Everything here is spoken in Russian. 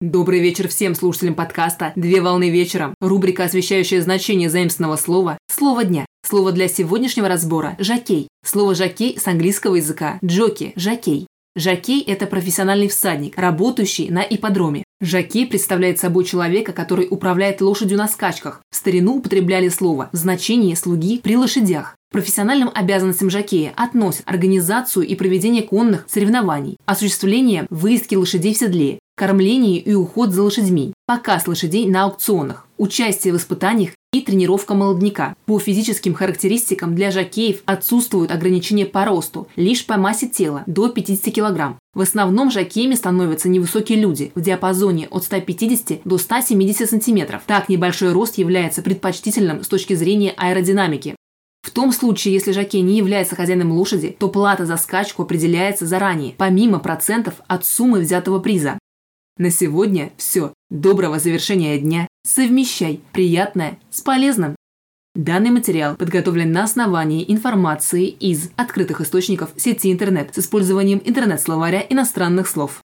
Добрый вечер всем слушателям подкаста «Две волны вечером». Рубрика, освещающая значение заимственного слова «Слово дня». Слово для сегодняшнего разбора – «жакей». Слово «жакей» с английского языка – «джоки», «жакей». Жакей – это профессиональный всадник, работающий на ипподроме. Жакей представляет собой человека, который управляет лошадью на скачках. В старину употребляли слово в значении слуги при лошадях. Профессиональным обязанностям жакея относят организацию и проведение конных соревнований, осуществление выездки лошадей в седле, кормление и уход за лошадьми, показ лошадей на аукционах, участие в испытаниях и тренировка молодняка. По физическим характеристикам для жакеев отсутствуют ограничения по росту, лишь по массе тела до 50 кг. В основном жакеями становятся невысокие люди в диапазоне от 150 до 170 см. Так небольшой рост является предпочтительным с точки зрения аэродинамики. В том случае, если жокей не является хозяином лошади, то плата за скачку определяется заранее, помимо процентов от суммы взятого приза. На сегодня все. Доброго завершения дня. Совмещай приятное с полезным. Данный материал подготовлен на основании информации из открытых источников сети интернет с использованием интернет-словаря иностранных слов.